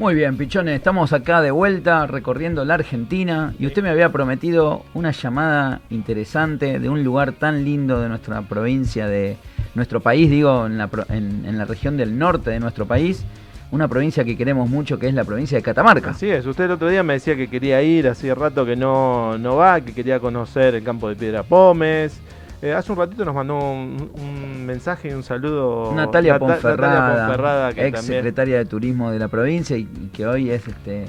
Muy bien, Pichones, estamos acá de vuelta recorriendo la Argentina y usted me había prometido una llamada interesante de un lugar tan lindo de nuestra provincia, de nuestro país, digo, en la, en, la región del norte de nuestro país, una provincia que queremos mucho que es la provincia de Catamarca. Así es, usted el otro día me decía que quería ir, hacía rato que no, no va, que quería conocer el campo de Piedra Pómez, eh, hace un ratito nos mandó un, mensaje y un saludo Natalia, Ponferrada, ex secretaria de Turismo de la provincia y, que hoy es este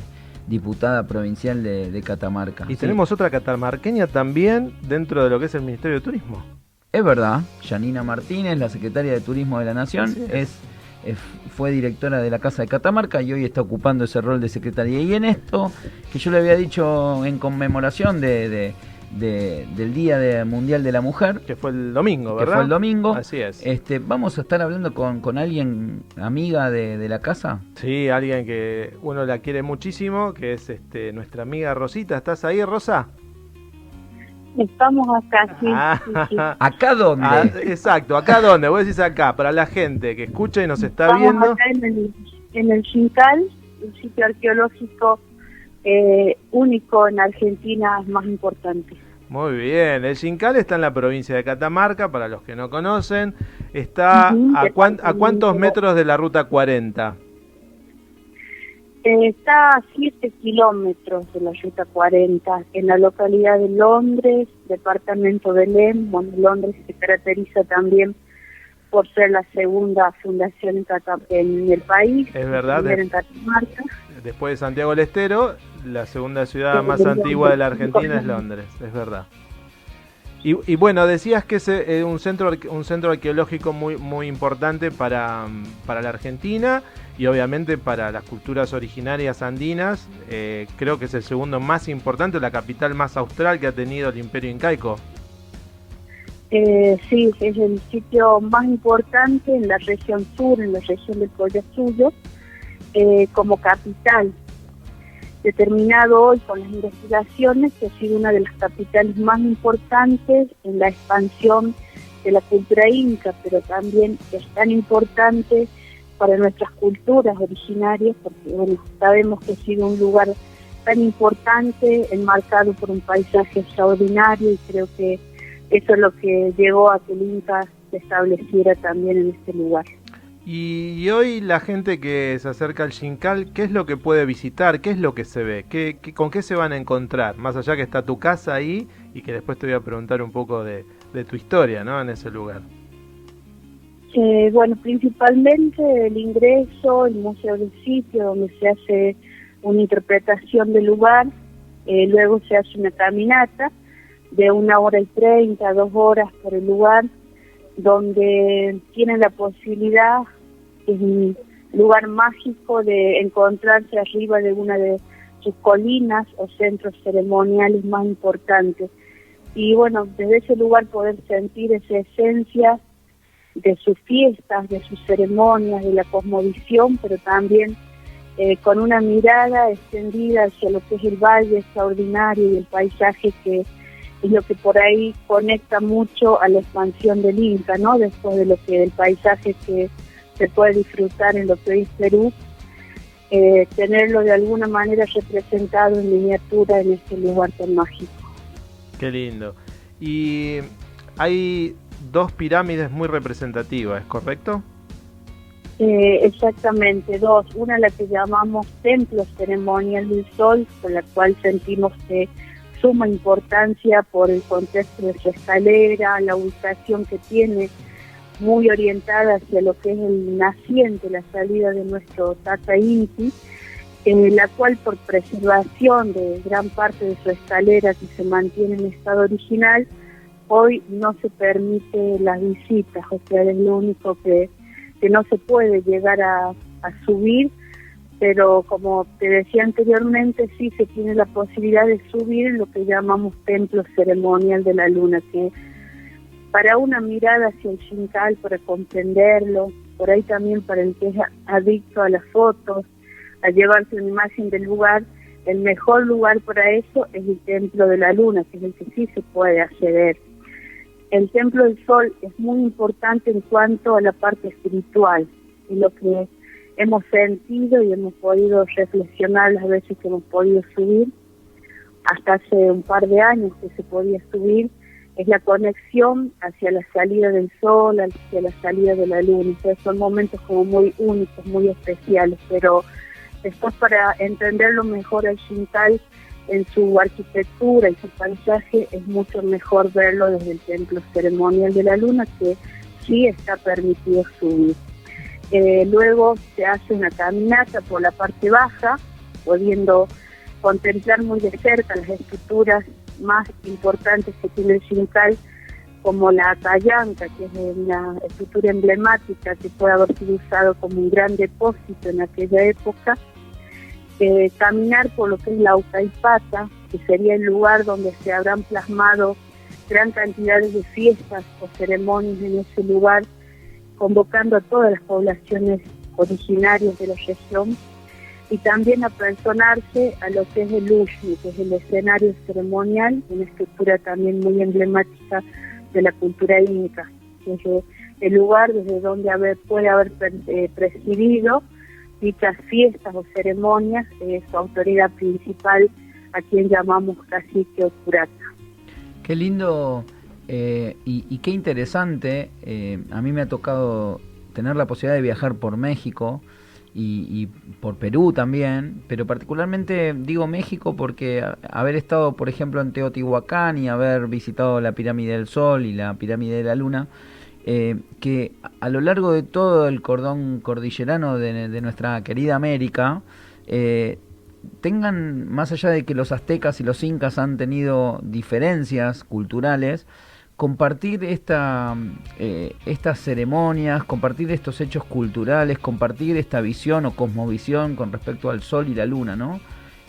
diputada provincial de, Catamarca. Y tenemos otra catamarqueña también dentro de lo que es el Ministerio de Turismo. Es verdad, Janina Martínez, la secretaria de Turismo de la Nación, es, fue directora de la Casa de Catamarca y hoy está ocupando ese rol de secretaria. Y en esto, que yo le había dicho en conmemoración de del Día Mundial de la Mujer. Que fue el domingo, ¿verdad? Que fue el domingo. Así es. Este, vamos a estar hablando con, con alguien, amiga de, la casa. Sí, alguien que uno la quiere muchísimo, que es este, nuestra amiga Rosita. ¿Estás ahí, Rosa? Estamos acá, sí. Ah. ¿Acá dónde? Ah, exacto, ¿acá dónde? Vos decís acá, para la gente que escucha y nos está viendo. Acá en el, en el Chincal, un sitio arqueológico eh, único en Argentina, más importante. Muy bien, el Xincal está en la provincia de Catamarca, para los que no conocen. Está a, a, cuántos metros de la ruta 40? Eh, está a 7 kilómetros de la ruta 40, en la localidad de Londres, departamento de Lem. Bueno, Londres se caracteriza también por ser la segunda fundación en, el país. Es verdad. En Catamarca. Después de Santiago del Estero, la segunda ciudad más antigua de la Argentina es Londres, es verdad. Y, bueno, decías que es eh, un centro un centro arqueológico muy muy importante para, para la Argentina y obviamente para las culturas originarias andinas. Eh, creo que es el segundo más importante, la capital más austral que ha tenido el Imperio Incaico. Eh, sí, es el sitio más importante en la región sur, en la región del Collasuyo, eh, como capital determinado hoy con las investigaciones que ha sido una de las capitales más importantes en la expansión de la cultura inca, pero también es tan importante para nuestras culturas originarias, porque bueno, sabemos que ha sido un lugar tan importante, enmarcado por un paisaje extraordinario y creo que eso es lo que llevó a que el Inca se estableciera también en este lugar. Y hoy la gente que se acerca al Xincal, ¿qué es lo que puede visitar? ¿Qué es lo que se ve? ¿Qué, con qué se van a encontrar? Más allá que está tu casa ahí y que después te voy a preguntar un poco de, tu historia ¿no? en ese lugar. Eh, bueno, principalmente el ingreso, el museo del sitio, donde se hace una interpretación del lugar, eh, luego se hace una caminata de una hora y treinta, dos horas por el lugar, donde tienen la posibilidad, en un lugar mágico, de encontrarse arriba de una de sus colinas o centros ceremoniales más importantes. Y bueno, desde ese lugar poder sentir esa esencia de sus fiestas, de sus ceremonias, de la cosmovisión, pero también eh, con una mirada extendida hacia lo que es el valle extraordinario y el paisaje que es lo que por ahí conecta mucho a la expansión del Inca, ¿no? Después de lo que el paisaje que se puede disfrutar en lo que es Perú, eh, tenerlo de alguna manera representado en miniatura en este lugar tan mágico. Qué lindo. Y hay dos pirámides muy representativas, ¿es correcto? Eh, exactamente, dos. Una la que llamamos Templo Ceremonial del Sol, con la cual sentimos que suma importancia por el contexto de su escalera, la ubicación que tiene, muy orientada hacia lo que es el naciente, la salida de nuestro Tata Inti, en la cual por preservación de gran parte de su escalera que se mantiene en estado original, hoy no se permite las visitas, o sea, es lo único que, que no se puede llegar a, a subir pero como te decía anteriormente, sí se tiene la posibilidad de subir en lo que llamamos templo ceremonial de la luna, que para una mirada hacia el Shinkai, para comprenderlo, por ahí también para el que es adicto a las fotos, a llevarse una imagen del lugar, el mejor lugar para eso es el templo de la luna, que es el que sí se puede acceder. El templo del sol es muy importante en cuanto a la parte espiritual y lo que hemos sentido y hemos podido reflexionar las veces que hemos podido subir, hasta hace un par de años que se podía subir, es la conexión hacia la salida del sol, hacia la salida de la luna. Entonces son momentos como muy únicos, muy especiales, pero después para entenderlo mejor al Shinkai en su arquitectura y su paisaje es mucho mejor verlo desde el templo ceremonial de la luna que sí está permitido subir. Eh, luego se hace una caminata por la parte baja, pudiendo contemplar muy de cerca las estructuras más importantes que tiene el Shinkai, como la Tayanka, que es una estructura emblemática que puede haber sido usado como un gran depósito en aquella época. Caminar por lo que es la Ucaipata, que sería el lugar donde se habrán plasmado gran cantidad de fiestas o ceremonias en ese lugar, convocando a todas las poblaciones originarias de la región y también apersonarse a lo que es el Ushmi, que es el escenario ceremonial, una estructura también muy emblemática de la cultura inca, que es el lugar desde donde haber, puede haber eh, presidido dichas fiestas o ceremonias de su autoridad principal, a quien llamamos cacique o curata. Qué lindo eh, y, qué interesante. Eh, a mí me ha tocado tener la posibilidad de viajar por México y, por Perú también, pero particularmente digo México porque haber estado, por ejemplo, en Teotihuacán y haber visitado la pirámide del Sol y la pirámide de la Luna, eh, que a lo largo de todo el cordón cordillerano de, nuestra querida América, eh, tengan, más allá de que los aztecas y los incas han tenido diferencias culturales, compartir esta, eh, estas ceremonias, compartir estos hechos culturales, compartir esta visión o cosmovisión con respecto al sol y la luna, ¿no?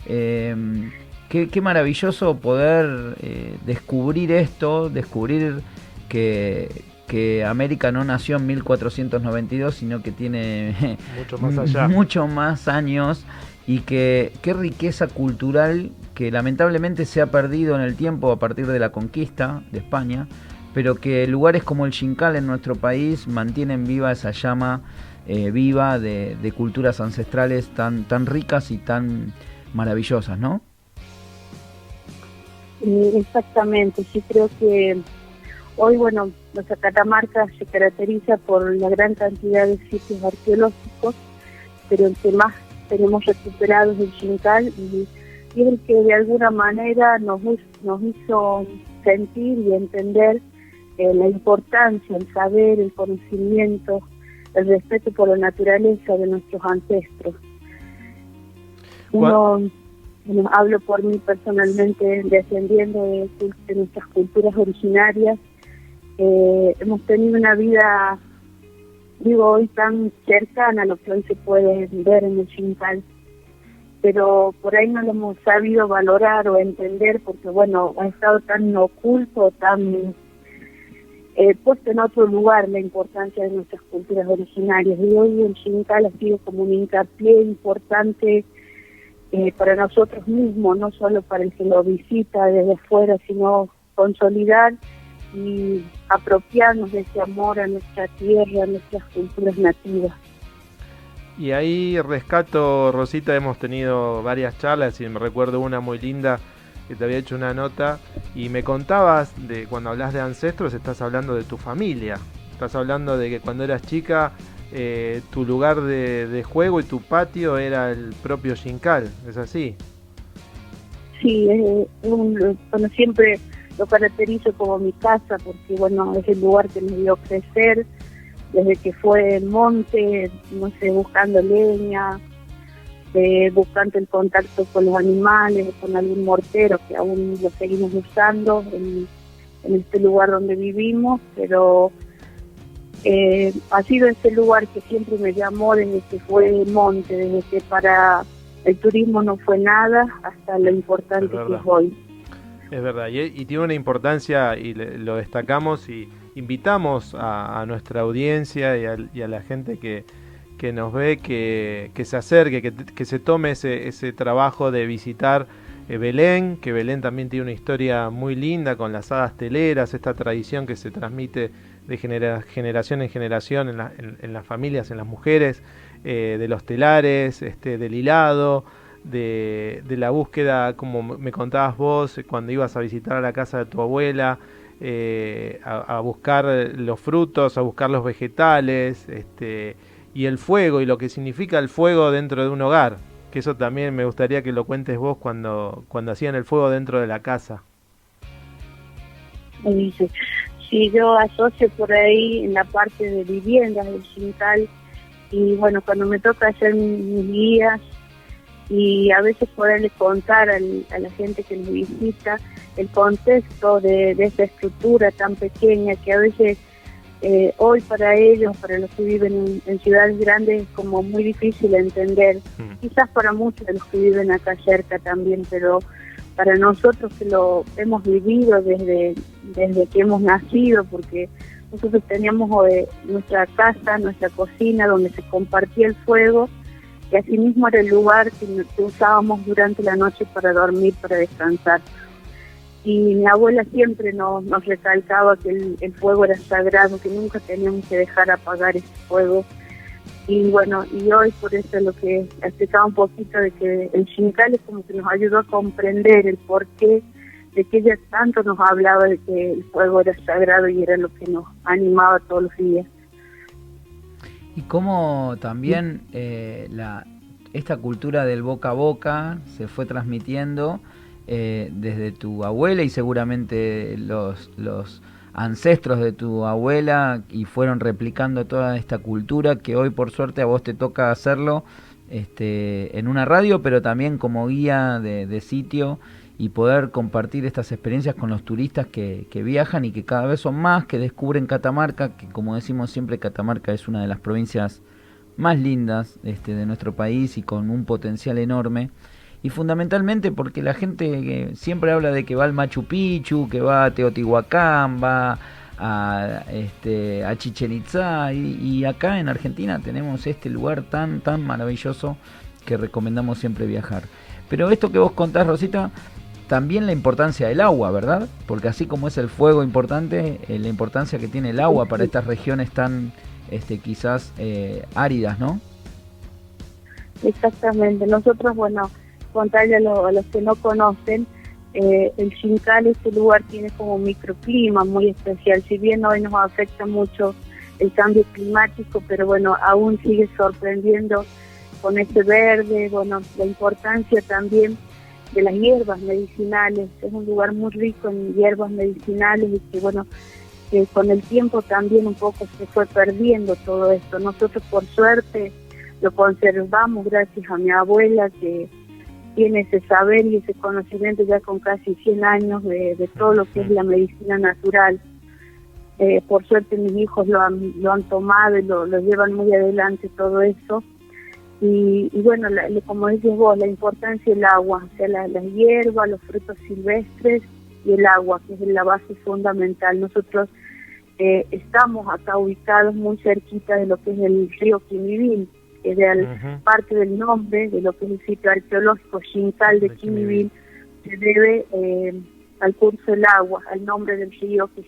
Em, qué, maravilloso poder eh, descubrir esto, descubrir que, que América no nació en 1492, sino que tiene mucho más, allá. mucho más años y que qué riqueza cultural que lamentablemente se ha perdido en el tiempo a partir de la conquista de España, pero que lugares como el Xincal en nuestro país mantienen viva esa llama eh, viva de, culturas ancestrales tan, tan ricas y tan maravillosas, ¿no? Exactamente, sí creo que hoy, bueno, nuestra Catamarca se caracteriza por la gran cantidad de sitios arqueológicos, pero el que más tenemos recuperados el Xincal y, y el que de alguna manera nos, nos hizo sentir y entender eh, la importancia, el saber, el conocimiento, el respeto por la naturaleza de nuestros ancestros. Uno, hablo por mí personalmente, descendiendo de, nuestras culturas originarias, eh, hemos tenido una vida digo, hoy tan cercana a lo que hoy se puede ver en el Xincal, pero por ahí no lo hemos sabido valorar o entender porque, bueno, ha estado tan oculto, tan eh, puesto en otro lugar la importancia de nuestras culturas originarias. Y hoy el Xincal ha sido como un hincapié importante eh, para nosotros mismos, no solo para el que lo visita desde afuera, sino consolidar y apropiarnos de ese amor a nuestra tierra, a nuestras culturas nativas. Y ahí rescato, Rosita, hemos tenido varias charlas y me recuerdo una muy linda que te había hecho una nota y me contabas de cuando hablas de ancestros, estás hablando de tu familia, estás hablando de que cuando eras chica eh, tu lugar de, juego y tu patio era el propio Xincal, ¿es así? Sí, un, bueno, siempre lo caracterizo como mi casa porque bueno es el lugar que me dio crecer desde que fue en monte no sé buscando leña eh, buscando el contacto con los animales con algún mortero que aún lo seguimos usando en, este lugar donde vivimos pero eh, ha sido ese lugar que siempre me llamó desde que fue monte desde que para el turismo no fue nada hasta lo importante que es hoy es verdad, y, tiene una importancia y lo destacamos y invitamos a, nuestra audiencia y a, la gente que, nos ve que, se acerque, que, se tome ese, ese trabajo de visitar eh, Belén, que Belén también tiene una historia muy linda con las hadas teleras, esta tradición que se transmite de generación en generación en, en, las familias, en las mujeres, eh, de los telares, este, del hilado, de, la búsqueda, como me contabas vos, cuando ibas a visitar a la casa de tu abuela, eh, a, buscar los frutos, a buscar los vegetales, este, y el fuego, y lo que significa el fuego dentro de un hogar. Que eso también me gustaría que lo cuentes vos cuando, cuando hacían el fuego dentro de la casa. Sí, yo asocio por ahí en la parte de viviendas del Chintal y bueno, cuando me toca hacer mis guías y a veces poderle contar a la gente que nos visita el contexto de, esta estructura tan pequeña que a veces eh, hoy para ellos, para los que viven en, ciudades grandes, es como muy difícil entender, mm. quizás para muchos de los que viven acá cerca también, pero para nosotros que lo hemos vivido desde, desde que hemos nacido, porque nosotros teníamos eh, nuestra casa, nuestra cocina, donde se compartía el fuego, y asimismo era el lugar que, usábamos durante la noche para dormir, para descansar. Y mi abuela siempre nos, nos recalcaba que el, fuego era sagrado, que nunca teníamos que dejar apagar ese fuego y bueno, y hoy por eso lo que explicaba un poquito de que el Shinkai es como que nos ayudó a comprender el porqué de que ella tanto nos hablaba de que el fuego era sagrado y era lo que nos animaba todos los días. Y cómo también eh, la, esta cultura del boca a boca se fue transmitiendo eh, desde tu abuela y seguramente los, ancestros de tu abuela y fueron replicando toda esta cultura que hoy por suerte a vos te toca hacerlo este, en una radio, pero también como guía de, sitio y poder compartir estas experiencias con los turistas que, viajan y que cada vez son más, que descubren Catamarca, que como decimos siempre Catamarca es una de las provincias más lindas este, de nuestro país y con un potencial enorme y fundamentalmente porque la gente siempre habla de que va al Machu Picchu, que va a Teotihuacán, va a, este, Chichen Itza y, acá en Argentina tenemos este lugar tan, tan maravilloso que recomendamos siempre viajar. Pero esto que vos contás, Rosita, también la importancia del agua, ¿verdad? Porque así como es el fuego importante, eh, la importancia que tiene el agua para estas regiones tan este, quizás eh, áridas, ¿no? Exactamente. Nosotros, bueno, contarle a, los que no conocen, eh, el Xincal, este lugar tiene como un microclima muy especial, si bien hoy nos afecta mucho el cambio climático, pero bueno, aún sigue sorprendiendo con ese verde, bueno, la importancia también de las hierbas medicinales, es un lugar muy rico en hierbas medicinales y que bueno, que con el tiempo también un poco se fue perdiendo todo esto. Nosotros por suerte lo conservamos gracias a mi abuela que tiene ese saber y ese conocimiento ya con casi 100 años de, todo lo que es la medicina natural. Eh, por suerte mis hijos lo han, lo han tomado y lo, llevan muy adelante todo eso. Y, bueno, como dices vos, la importancia del agua, o sea, la, las hierbas, los frutos silvestres y el agua, que es la base fundamental. Nosotros eh, estamos acá ubicados muy cerquita de lo que es el río Quimivil es de parte del nombre de lo que es el sitio arqueológico Xincal de Quimivil, se debe eh, al curso del agua, al nombre del río que es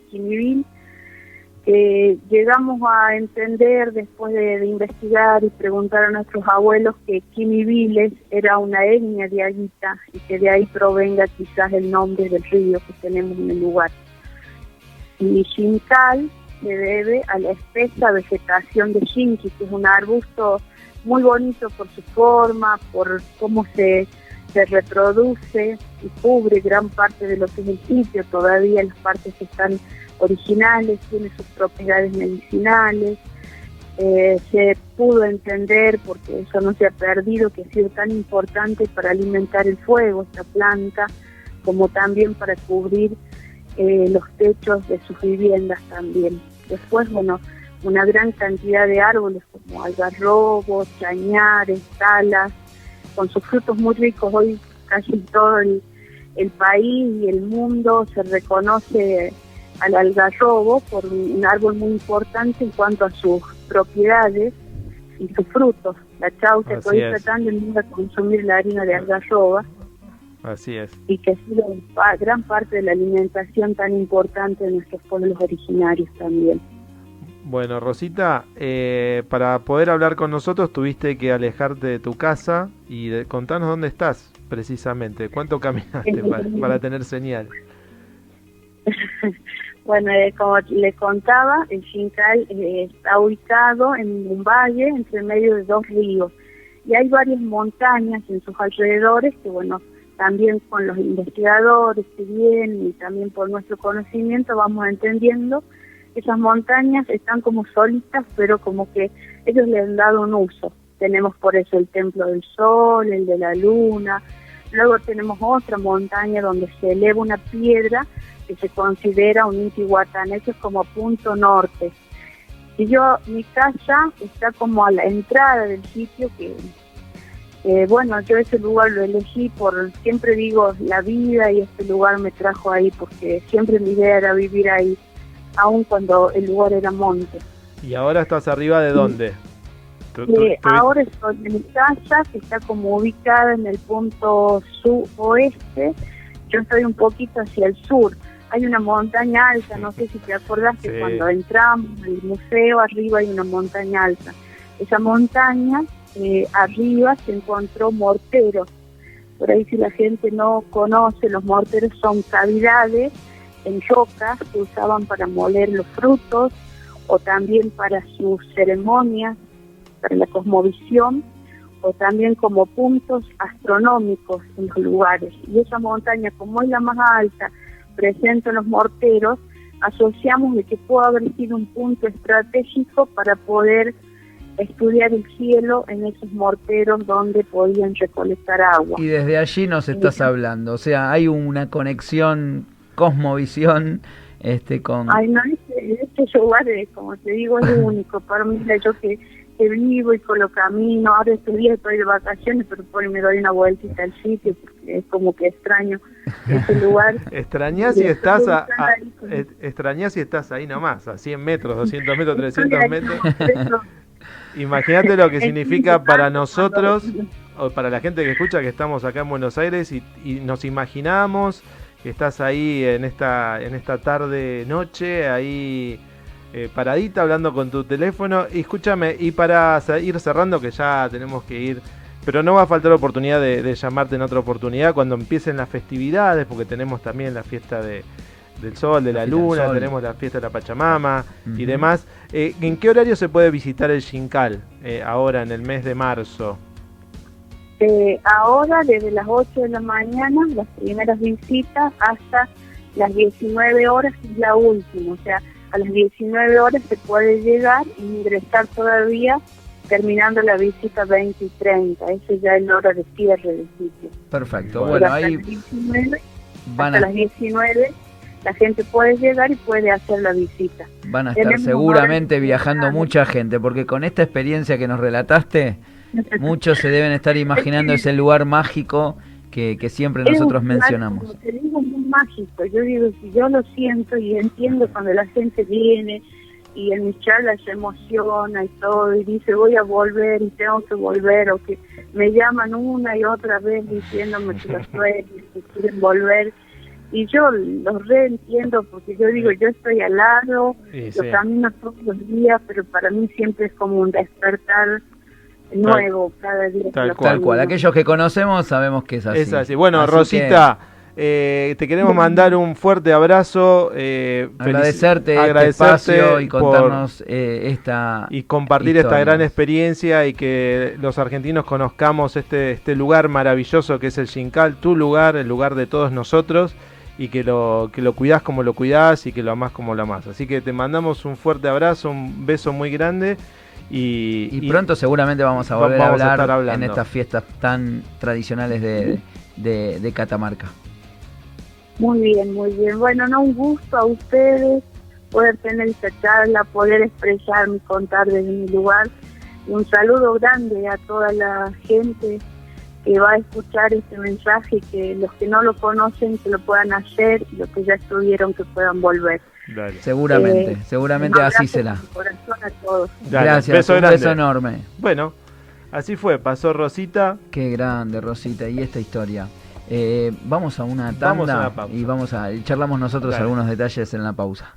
Quimivil. llegamos a entender después de, investigar y preguntar a nuestros abuelos que Quimiviles era una etnia de Aguita y que de ahí provenga quizás el nombre del río que tenemos en el lugar. Y Xincal se debe a la espesa vegetación de Xinqui, que es un arbusto muy bonito por su forma, por cómo se, se reproduce y cubre gran parte de lo que es el sitio, todavía las partes que están originales, tiene sus propiedades medicinales. Eh, se pudo entender, porque eso no se ha perdido, que ha sido tan importante para alimentar el fuego, esta planta, como también para cubrir eh, los techos de sus viviendas también. Después, bueno, una gran cantidad de árboles como algarrobos, chañares, talas, con sus frutos muy ricos. Hoy casi todo el, país y el mundo se reconoce al algarrobo por un árbol muy importante en cuanto a sus propiedades y sus frutos. La chaucha que tratando de consumir la harina de algarroba. Así es. Y que ha sido gran parte de la alimentación tan importante de nuestros pueblos originarios también. Bueno, Rosita, eh, para poder hablar con nosotros tuviste que alejarte de tu casa y de, contanos dónde estás precisamente. ¿Cuánto caminaste para, tener señal? bueno, eh, como le contaba, el Xincal eh, está ubicado en un valle entre medio de dos ríos y hay varias montañas en sus alrededores que, bueno, también con los investigadores que vienen y también por nuestro conocimiento vamos entendiendo esas montañas están como solitas, pero como que ellos le han dado un uso. Tenemos por eso el Templo del Sol, el de la Luna, luego tenemos otra montaña donde se eleva una piedra que se considera un Intihuatán, eso es como punto norte. Y yo, mi casa está como a la entrada del sitio que, bueno, yo ese lugar lo elegí por, siempre digo, la vida y este lugar me trajo ahí porque siempre mi idea era vivir ahí aun cuando el lugar era monte. ¿Y ahora estás arriba de dónde? Eh, ahora estoy en mi casa, que está como ubicada en el punto suroeste. Yo estoy un poquito hacia el sur. Hay una montaña alta, no sé si te acordás que cuando entramos al museo, arriba hay una montaña alta. Esa montaña, eh, arriba se encontró morteros. Por ahí si la gente no conoce, los morteros son cavidades en yocas que usaban para moler los frutos o también para sus ceremonias, para la cosmovisión o también como puntos astronómicos en los lugares. Y esa montaña, como es la más alta, presente en los morteros, asociamos de que puede haber sido un punto estratégico para poder estudiar el cielo en esos morteros donde podían recolectar agua. Y desde allí nos estás hablando, o sea, hay una conexión cosmovisión este con ay no este, este lugar como te digo es único para mí yo que, que vivo y con lo camino ahora estos días estoy de vacaciones pero por me doy una vueltita al sitio porque es como que extraño ese lugar. Extrañas si estás a, extrañas si estás ahí nomás a 100 metros 200 metros 300 metros. Imagínate lo que significa para nosotros o para la gente que escucha que estamos acá en Buenos Aires y, y nos imaginamos estás ahí en esta, en esta tarde, noche, ahí eh, paradita hablando con tu teléfono. Y escúchame, y para ir cerrando, que ya tenemos que ir, pero no va a faltar oportunidad de, llamarte en otra oportunidad cuando empiecen las festividades, porque tenemos también la fiesta de, del sol, de la, luna, tenemos la fiesta de la Pachamama y demás. Eh, ¿En qué horario se puede visitar el Xincal eh, ahora en el mes de marzo? Eh, ahora, desde las 8 de la mañana, las primeras visitas, hasta las 19 horas, es la última. O sea, a las 19 horas se puede llegar e ingresar todavía terminando la visita 20 y 30. Esa ya es la hora de cierre del sitio. Perfecto. Bueno, ahí van a... las 19 la gente puede llegar y puede hacer la visita. Van a estar seguramente viajando mucha gente, porque con esta experiencia que nos relataste, Muchos se deben estar imaginando ese lugar mágico que, siempre nosotros mencionamos. Mágico. Yo digo, si yo lo siento y entiendo cuando la gente viene y en mis charlas se emociona y todo y dice voy a volver y tengo que volver o que me llaman una y otra vez diciéndome que los sueños, que quieren volver y yo los reentiendo porque yo digo yo estoy al lado, los camino todos los días pero para mí siempre es como un despertar nuevo cada día. Tal cual. Aquellos que conocemos sabemos que es así. Es así. Bueno, Rosita. Eh, te queremos mandar un fuerte abrazo, eh, agradecerte, este espacio y contarnos eh, esta y compartir esta gran experiencia y que los argentinos conozcamos este este lugar maravilloso que es el Xincal, tu lugar, el lugar de todos nosotros y que lo que lo cuidás como lo cuidás y que lo amás como lo amás. Así que te mandamos un fuerte abrazo, un beso muy grande y, pronto seguramente vamos a volver a hablar en estas fiestas tan tradicionales de, de, Catamarca. Muy bien, muy bien. Bueno, no un gusto a ustedes poder tener esta charla, poder expresarme, contar desde mi lugar. Y un saludo grande a toda la gente que va a escuchar este mensaje, que los que no lo conocen que lo puedan hacer y los que ya estuvieron que puedan volver. Seguramente, eh, seguramente así será. Gracias, beso un beso enorme. Bueno, así fue, pasó Rosita. Qué grande, Rosita, y esta historia. Eh, vamos a una tanda y vamos a charlamos nosotros algunos detalles en la pausa.